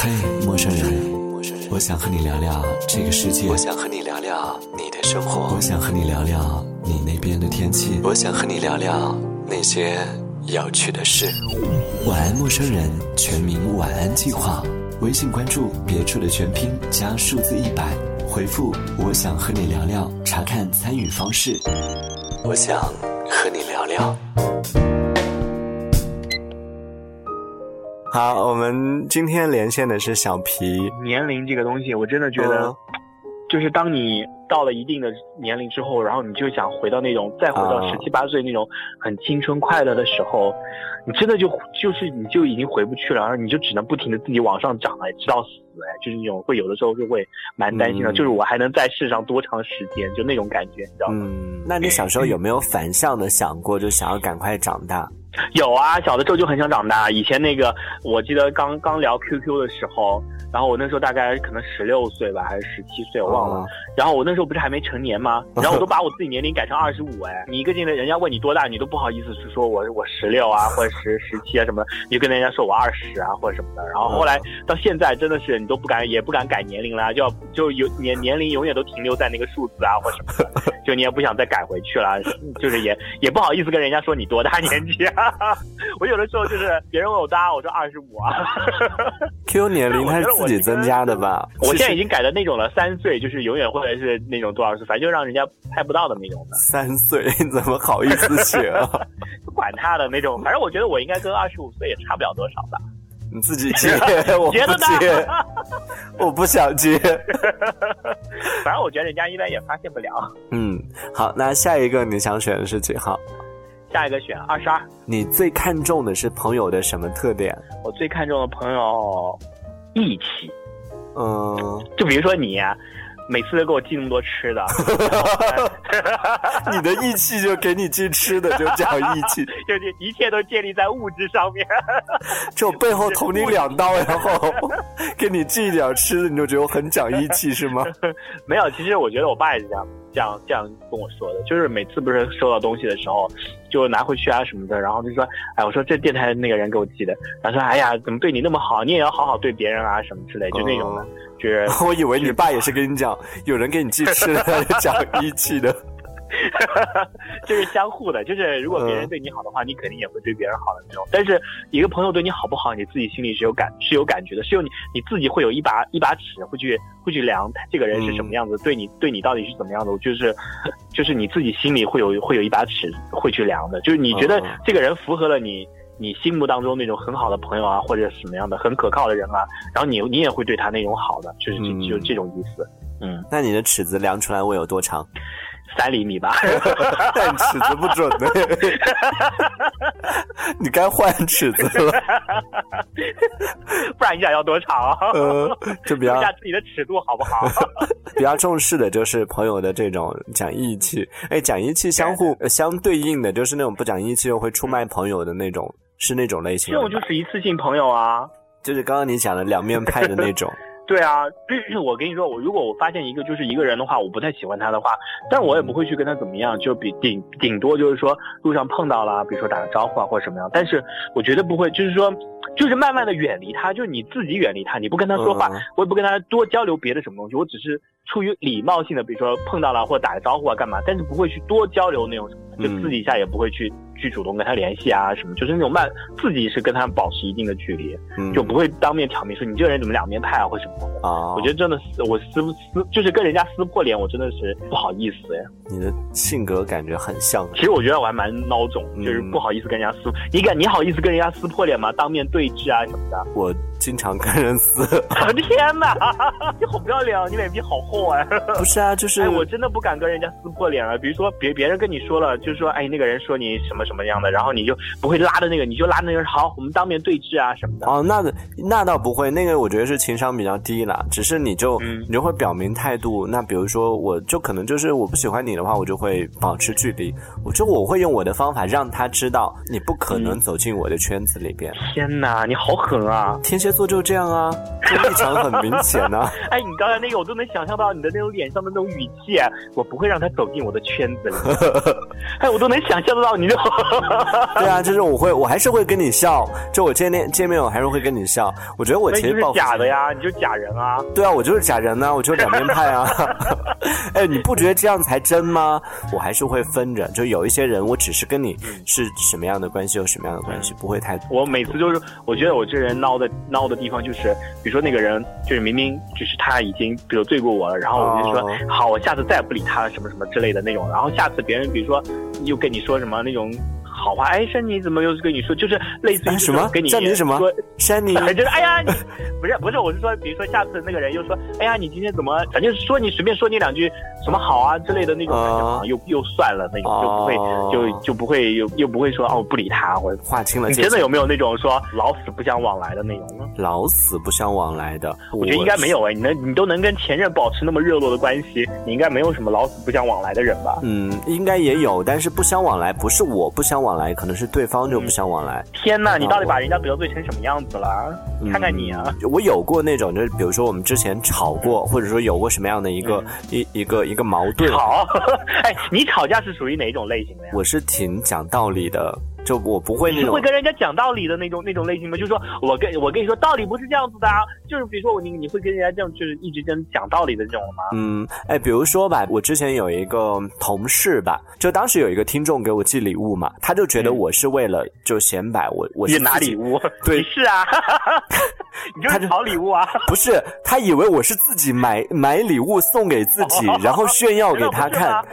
嘿，陌生人，我想和你聊聊这个世界。我想和你聊聊你的生活。我想和你聊聊你那边的天气。我想和你聊聊那些有趣的事。晚安，陌生人，全民晚安计划。微信关注“别处”的全拼加数字一百，回复“我想和你聊聊”，查看参与方式。我想和你聊聊。好，我们今天连线的是小皮。年龄这个东西，我真的觉得嗯，就是当你到了一定的年龄之后，然后你就想回到那种再回到啊。十七八岁那种很青春快乐的时候，你真的就就是你就已经回不去了，然后你就只能不停的自己往上涨哎，直到死哎，就是那种会有的时候就会蛮担心的，嗯就是我还能在世上多长时间，就那种感觉，你知道吗？嗯，那你小时候有没有反向的想过，就想要赶快长大？有啊，小的时候就很想长大。以前那个，我记得刚刚聊 QQ 的时候，然后我那时候大概可能十六岁吧，还是十七岁，我忘了。哦然后我那时候不是还没成年吗？然后我都把我自己年龄改成二十五，哎，你一个劲的，人家问你多大，你都不好意思是说我我十六啊，或者十十七啊什么的，你就跟人家说我二十啊或者什么的。然后后来到现在，真的是你都不敢，也不敢改年龄了，就要就有年年龄永远都停留在那个数字啊或什么的，就你也不想再改回去了，就是也也不好意思跟人家说你多大年纪啊。我有的时候就是别人问我多大，我说二十五啊。Q 年龄 它是自己增加的吧？我现在已经经改的那种了，三岁就是永远或者是那种多少岁，反正就让人家猜不到的那种的，三岁，你怎么好意思写啊？管他的那种。反正我觉得我应该跟二十五岁也差不了多少吧。你自己接，我觉得不接呢，我不想接。反正我觉得人家一般也发现不了。嗯，好，那下一个你想选的是几号？下一个选二十二，你最看重的是朋友的什么特点？我最看重的朋友义气，嗯，就比如说你、啊。每次都给我寄那么多吃的，你的义气就给你寄吃的，就讲义气。就是一切都建立在物质上面。就背后捅你两刀，然后给你寄一点吃的，你就觉得我很讲义气是吗？没有，其实我觉得我爸也是这样，这样这样跟我说的，就是每次不是收到东西的时候，就拿回去啊什么的，然后就说，哎，我说这电台那个人给我寄的，然后说，哎呀，怎么对你那么好，你也要好好对别人啊什么之类，就那种的，就是 我以为你爸也是跟你讲，有人给你寄吃的，讲义气的。就是相互的，就是如果别人对你好的话，你肯定也会对别人好的那种。但是一个朋友对你好不好，你自己心里是有感是有感觉的，是有你你自己会有一把一把尺，会去会去量他这个人是什么样子，对你对你到底是怎么样的，就是就是你自己心里会有会有一把尺会去量的，就是你觉得嗯这个人符合了你。你心目当中那种很好的朋友啊，或者什么样的很可靠的人啊，然后你你也会对他那种好的，就是嗯就就这种意思。嗯，那你的尺子量出来我有多长？三厘米吧。但尺子不准的，你该换尺子了。不然你想要多长啊？呃，就比较一下自己的尺度好不好？比较重视的就是朋友的这种讲义气。哎，讲义气相互呃相对应的就是那种不讲义气又会出卖朋友的那种，是那种类型。这种就是一次性朋友啊。就是刚刚你讲的两面派的那种。对啊，就是我跟你说，我如果我发现一个就是一个人的话，我不太喜欢他的话，但我也不会去跟他怎么样，就比顶顶多就是说路上碰到了，比如说打个招呼啊或者什么样，但是我绝对不会，就是说，就是慢慢的远离他，就是你自己远离他，你不跟他说话，嗯。我也不跟他多交流别的什么东西，我只是出于礼貌性的，比如说碰到了或者打个招呼啊干嘛，但是不会去多交流那种什么，就嗯私底下也不会去去主动跟他联系啊什么，就是那种慢自己是跟他保持一定的距离。嗯，就不会当面挑明说你这个人怎么两面派啊或什么的。啊，我觉得真的是我撕不撕，就是跟人家撕破脸，我真的是不好意思哎。你的性格感觉很像。其实我觉得我还蛮孬种，嗯就是不好意思跟人家撕。你敢你好意思跟人家撕破脸吗？当面对质啊什么的。我经常跟人撕，我的天哪，你好不要脸啊！你脸皮好厚哎。不是啊，就是哎，我真的不敢跟人家撕破脸了。比如说别别人跟你说了，就是说哎那个人说你什么什么样的，然后你就不会拉着那个，你就拉着那个人好，我们当面对质啊什么的。哦，那那倒不会，那个我觉得是情商比较低了，只是你就、嗯你就会表明态度。那比如说，我就可能就是我不喜欢你的话，我就会保持距离。我就我会用我的方法让他知道，你不可能走进我的圈子里边。天哪，你好狠啊！天蝎蝎座就这样啊，就立场很明显啊。哎，你刚才那个我都能想象到你的那种脸上的那种语气，我不会让他走进我的圈子里。哎，我都能想象得到你的。对啊，就是我会，我还是会跟你笑。就我见面见面，我还是会跟你笑。我觉得我其实是假的呀，你就假人啊。对啊，我就是假人呢，我就是两面派啊。哎，你不觉得这样才真吗？我还是会分着，就有一些人，我只是跟你是什么样的关系，有什么样的关系，不会太。我每次就是，我觉得我这人孬的孬的地方就是，比如说那个人，就是明明就是他已经得罪过我了，然后我就说好，我下次再也不理他了，什么什么之类的那种。然后下次别人比如说又跟你说什么那种。好话，哎，珊妮怎么又是跟你说，就是类似于什么？跟你珊妮什么？珊妮，就是哎呀，你不是不是，我是说，比如说下次那个人又说，哎呀，你今天怎么，反正说你随便说你两句什么好啊之类的那种感觉，又又算了那种，就不会就就不会又又不会说哦不理他或者划清了。你真的有没有那种说老死不相往来的那种呢？老死不相往来的，我觉得应该没有哎，你能你都能跟前任保持那么热络的关系，你应该没有什么老死不相往来的人吧？嗯，应该也有，但是不相往来不是我不相往来，可能是对。方就不想往来。天哪，你到底把人家得罪成什么样子了？看看你啊！我有过那种，就是比如说我们之前吵过，或者说有过什么样的一个一一个一个矛盾。吵？哎，你吵架是属于哪种类型的呀？我是挺讲道理的。就我不会那种。会跟人家讲道理的那种那种类型吗？就是说我跟我跟你说道理不是这样子的，啊就是比如说我你你会跟人家这样就是一直跟讲道理的这种吗？嗯，哎，比如说吧，我之前有一个同事吧，就当时有一个听众给我寄礼物嘛，他就觉得我是为了就显摆我我是拿礼物，对，是啊，你就是讨礼物啊？不是，他以为我是自己买买礼物送给自己，然后炫耀给他看，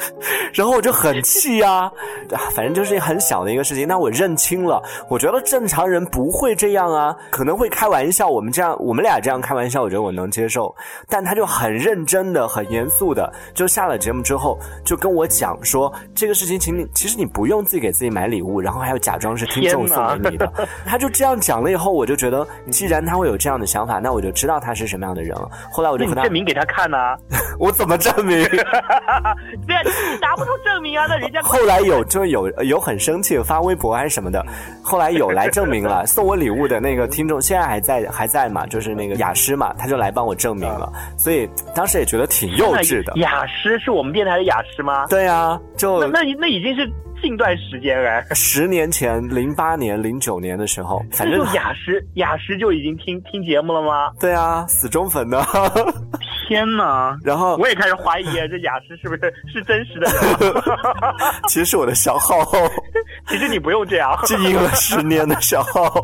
然后我就很气呀，反正就是很。小的一个事情，那我认清了。我觉得正常人不会这样啊，可能会开玩笑。我们这样，我们俩这样开玩笑，我觉得我能接受。但他就很认真的、很严肃的，就下了节目之后，就跟我讲说这个事情，请你其实你不用自己给自己买礼物，然后还要假装是听众送给你的。他就这样讲了以后，我就觉得，既然他会有这样的想法，那我就知道他是什么样的人了。后来我就和他证明给他看呢。我怎么证明？对啊，你 拿不出证明啊，那人家后来有就有有很。生气发微博还是什么的，后来有来证明了。送我礼物的那个听众现在还在还在嘛？就是那个雅诗嘛，他就来帮我证明了。所以当时也觉得挺幼稚的。雅诗是我们电台的雅诗吗？对啊，就那那那已经是近段时间哎，十年前，零八年、零九年的时候，反正雅诗雅诗就已经听听节目了吗？对啊，死忠粉的。天哪！然后我也开始怀疑这雅诗是不是 是真实的？其实是我的小号。其实你不用这样，经营了十年的小号。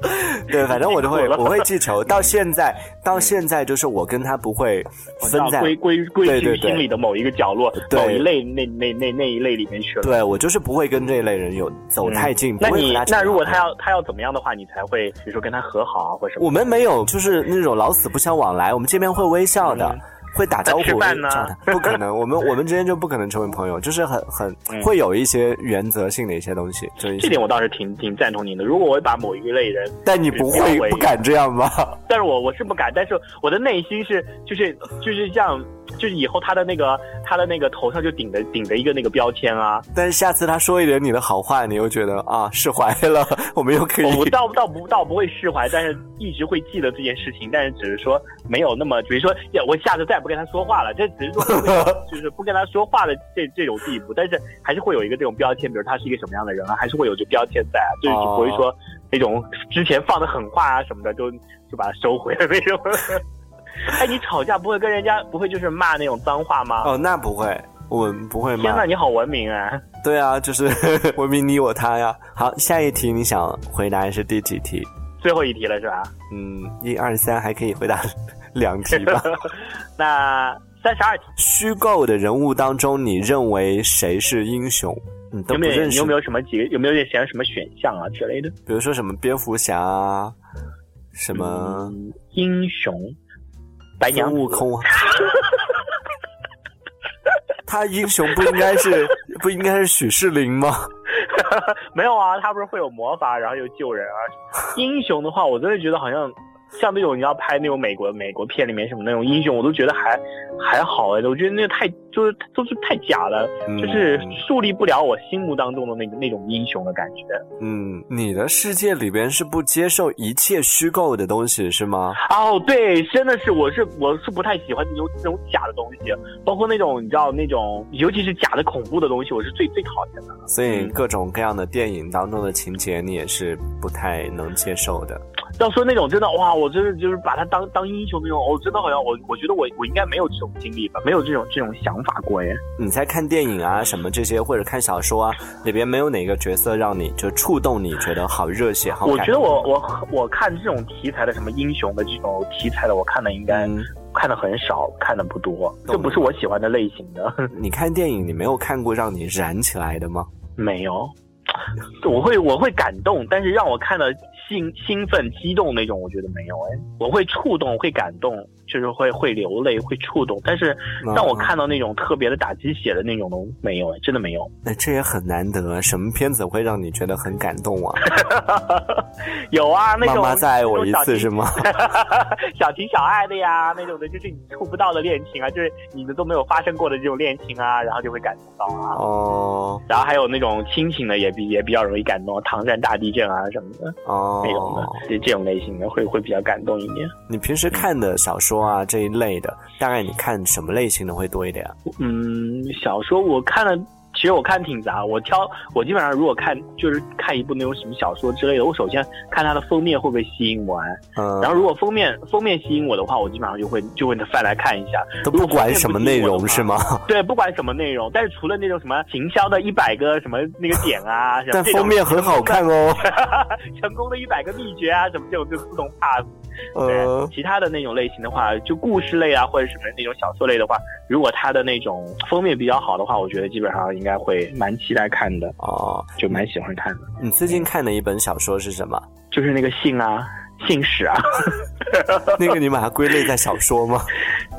对，反正我就会我会记仇，到现在 到现在就是我跟他不会分在归归归去心里的某一个角落，某一类那那那那一类里面去了。对我就是不会跟这一类人有走太近。那你那如果他要他要怎么样的话，你才会比如说跟他和好啊，或者什么？我们没有就是那种老死不相往来，我们见面会微笑的。会打招呼，不可能，我们我们之间就不可能成为朋友，就是很很会有一些原则性的一些东西。这点我倒是挺挺赞同您的。如果我把某一类人，但你不会不敢这样吗？但是我我是不敢，但是我的内心是就是就是像。就是以后他的那个他的那个头上就顶着顶着一个那个标签啊，但是下次他说一点你的好话，你又觉得啊释怀了，我们又可以。我倒倒不倒不会释怀，但是一直会记得这件事情，但是只是说没有那么，比如说我下次再也不跟他说话了，这只是说 就是不跟他说话的这这种地步，但是还是会有一个这种标签，比如他是一个什么样的人啊，还是会有这标签在，就是不会说那种之前放的狠话啊什么的，就就把它收回了那种。哎，你吵架不会跟人家不会就是骂那种脏话吗？哦，那不会，我不会骂。天呐，你好文明啊！对啊，就是 文明你我他呀。好，下一题你想回答是第几题？最后一题了是吧？嗯，一二三还可以回答两题吧？那三十二题。虚构的人物当中，你认为谁是英雄？你都不认识？有没有什么几个？有没有点选什么选项啊之类的？比如说什么蝙蝠侠啊，什么英雄？白娘悟空，他英雄不应该是 不应该是许世林吗？没有啊，他不是会有魔法，然后又救人啊。英雄的话，我真的觉得好像像那种你要拍那种美国美国片里面什么那种英雄，我都觉得还还好哎，我觉得那个太就是都是太假了，就是树立不了我心目当中的那个那种英雄的感觉。嗯，你的世界里边是不接受一切虚构的东西是吗？哦，对，真的是，我是我是不太喜欢那种那种假的东西，包括那种你知道那种，尤其是假的恐怖的东西，我是最最讨厌的。所以各种各样的电影当中的情节，你也是不太能接受的。要说那种真的哇，我真的就是把他当当英雄那种，我真的好像我我觉得我我应该没有这种经历吧，没有这种这种想法过耶。你在看电影啊什么这些，或者看小说啊，里边没有哪个角色让你就触动你觉得好热血好？我觉得我我我看这种题材的什么英雄的这种题材的，我看的应该看的很少，看的不多，这不是我喜欢的类型的。你看电影，你没有看过让你燃起来的吗？没有，我会我会感动，但是让我看的。兴兴奋、激动那种，我觉得没有哎，我会触动、会感动，就是会会流泪、会触动。但是让我看到那种特别的打鸡血的那种都没有哎，真的没有。那这也很难得，什么片子会让你觉得很感动啊？有啊，那种妈妈再爱我一次是吗？小情小爱的呀，那种的就是你触不到的恋情啊，就是你们都没有发生过的这种恋情啊，然后就会感动到啊。哦。然后还有那种亲情的也比也比较容易感动，唐山大地震啊什么的。哦。那种的，这这种类型的会会比较感动一点。你平时看的小说啊这一类的，大概你看什么类型的会多一点啊？嗯，小说我看了。其实我看挺杂，我挑我基本上如果看就是看一部那种什么小说之类的，我首先看它的封面会不会吸引我，嗯，然后如果封面封面吸引我的话，我基本上就会就会翻来看一下，都不管什么内容是吗？对，不管什么内容，但是除了那种什么行销的一百个什么那个点啊，但封面很好看哦，成功的一百个秘诀啊什么这种就自动 pass。对，其他的那种类型的话，就故事类啊或者什么那种小说类的话，如果它的那种封面比较好的话，我觉得基本上应该。会蛮期待看的哦，就蛮喜欢看的。你最近看的一本小说是什么？就是那个信啊，信使啊。那个你把它归类在小说吗？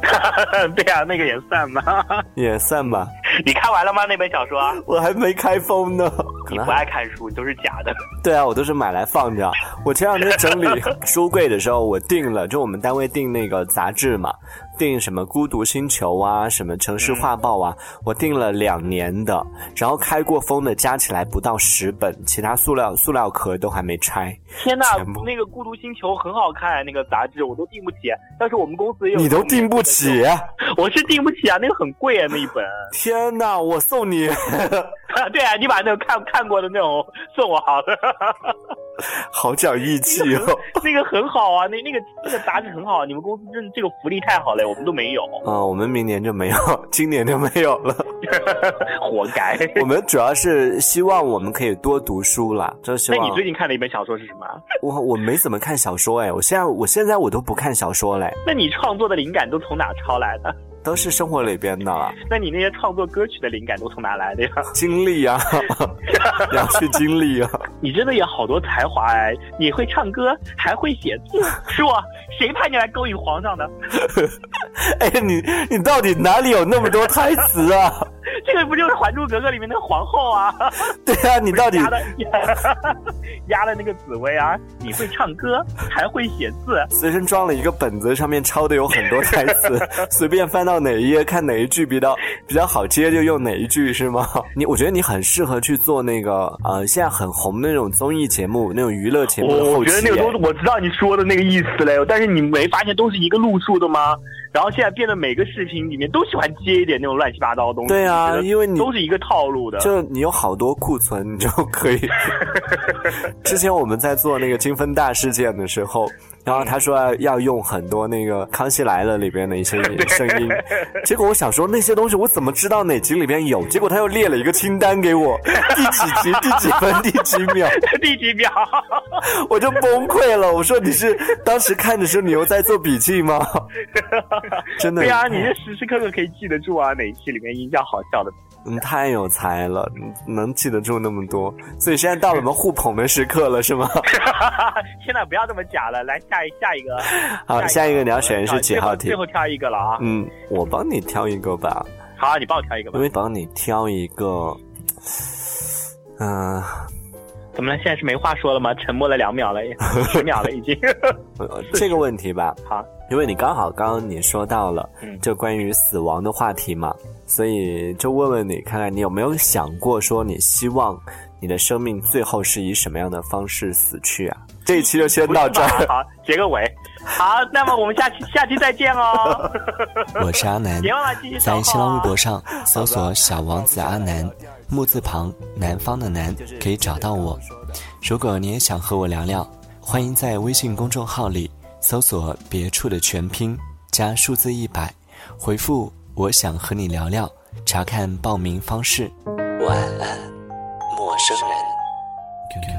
对啊，那个也算吧。也算吧。你看完了吗？那本小说？我还没开封呢。你不爱看书，都是假的。对啊，我都是买来放着。我前两天整理书柜的时候，我订了，就我们单位订那个杂志嘛。订什么《孤独星球》啊，什么《城市画报》啊，我订了两年的，然后开过封的加起来不到十本，其他塑料塑料壳都还没拆。天呐，那个《孤独星球》很好看，那个杂志我都订不起，但是我们公司也有。你都订不起？我是订不起啊，那个很贵啊，那一本。天呐，我送你。对啊，你把那个看看过的那种送我好了。好讲义气哦，那个很好啊，那那个那个杂志很好，你们公司这这个福利太好了，我们都没有。啊，我们明年就没有，今年就没有了，活该。我们主要是希望我们可以多读书啦，就希望。那你最近看的一本小说是什么？我我没怎么看小说哎，我现在我现在我都不看小说嘞。那你创作的灵感都从哪抄来的？都是生活里边的。那你那些创作歌曲的灵感都从哪来的呀？经历呀，要去经历啊。你真的有好多才华哎！你会唱歌，还会写字，是我谁派你来勾引皇上的？哎，你你到底哪里有那么多台词啊？这个不就是《还珠格格》里面那个皇后啊？对啊，你到底压了压了那个紫薇啊？你会唱歌，还会写字，随身装了一个本子，上面抄的有很多台词，随便翻到哪一页看哪一句比较比较好接就用哪一句是吗？你我觉得你很适合去做那个呃现在很红的那种综艺节目，那种娱乐节目。我觉得那个都是我知道你说的那个意思嘞，但是你没发现都是一个路数的吗？然后现在变得每个视频里面都喜欢接一点那种乱七八糟的东西。对啊，因为你都是一个套路的。就你有好多库存，你就可以。之前我们在做那个金分大事件的时候。然后他说要用很多那个《康熙来了》里边的一些声音，结果我想说那些东西我怎么知道哪集里边有？结果他又列了一个清单给我，第几集、第几分、第几秒、第几秒，我就崩溃了。我说你是当时看的时候你又在做笔记吗？真的？对啊，你是时时刻刻可以记得住啊，哪一期里面音效好笑的。嗯，太有才了，能记得住那么多。所以现在到了我们互捧的时刻了，是吗？现在不要这么假了，来下一下一个。好，下一个你要选的是几号题？最后挑一个了啊。嗯，我帮你挑一个吧。好，你帮我挑一个吧。因为帮你挑一个，嗯，怎么了？现在是没话说了吗？沉默了两秒了，十秒了已经。这个问题吧，好，因为你刚好刚刚你说到了，嗯就关于死亡的话题嘛，所以就问问你，看看你有没有想过说，你希望你的生命最后是以什么样的方式死去啊？这一期就先到这儿。好，结个尾。好，那么我们下期下期再见哦。我是阿南别忘了继续，在新浪微博上搜索“小王子阿南”，木字旁南方的南，可以找到我。如果你也想和我聊聊，欢迎在微信公众号里搜索“别处”的全拼加数字一百，回复“我想和你聊聊”，查看报名方式。晚安，陌生人。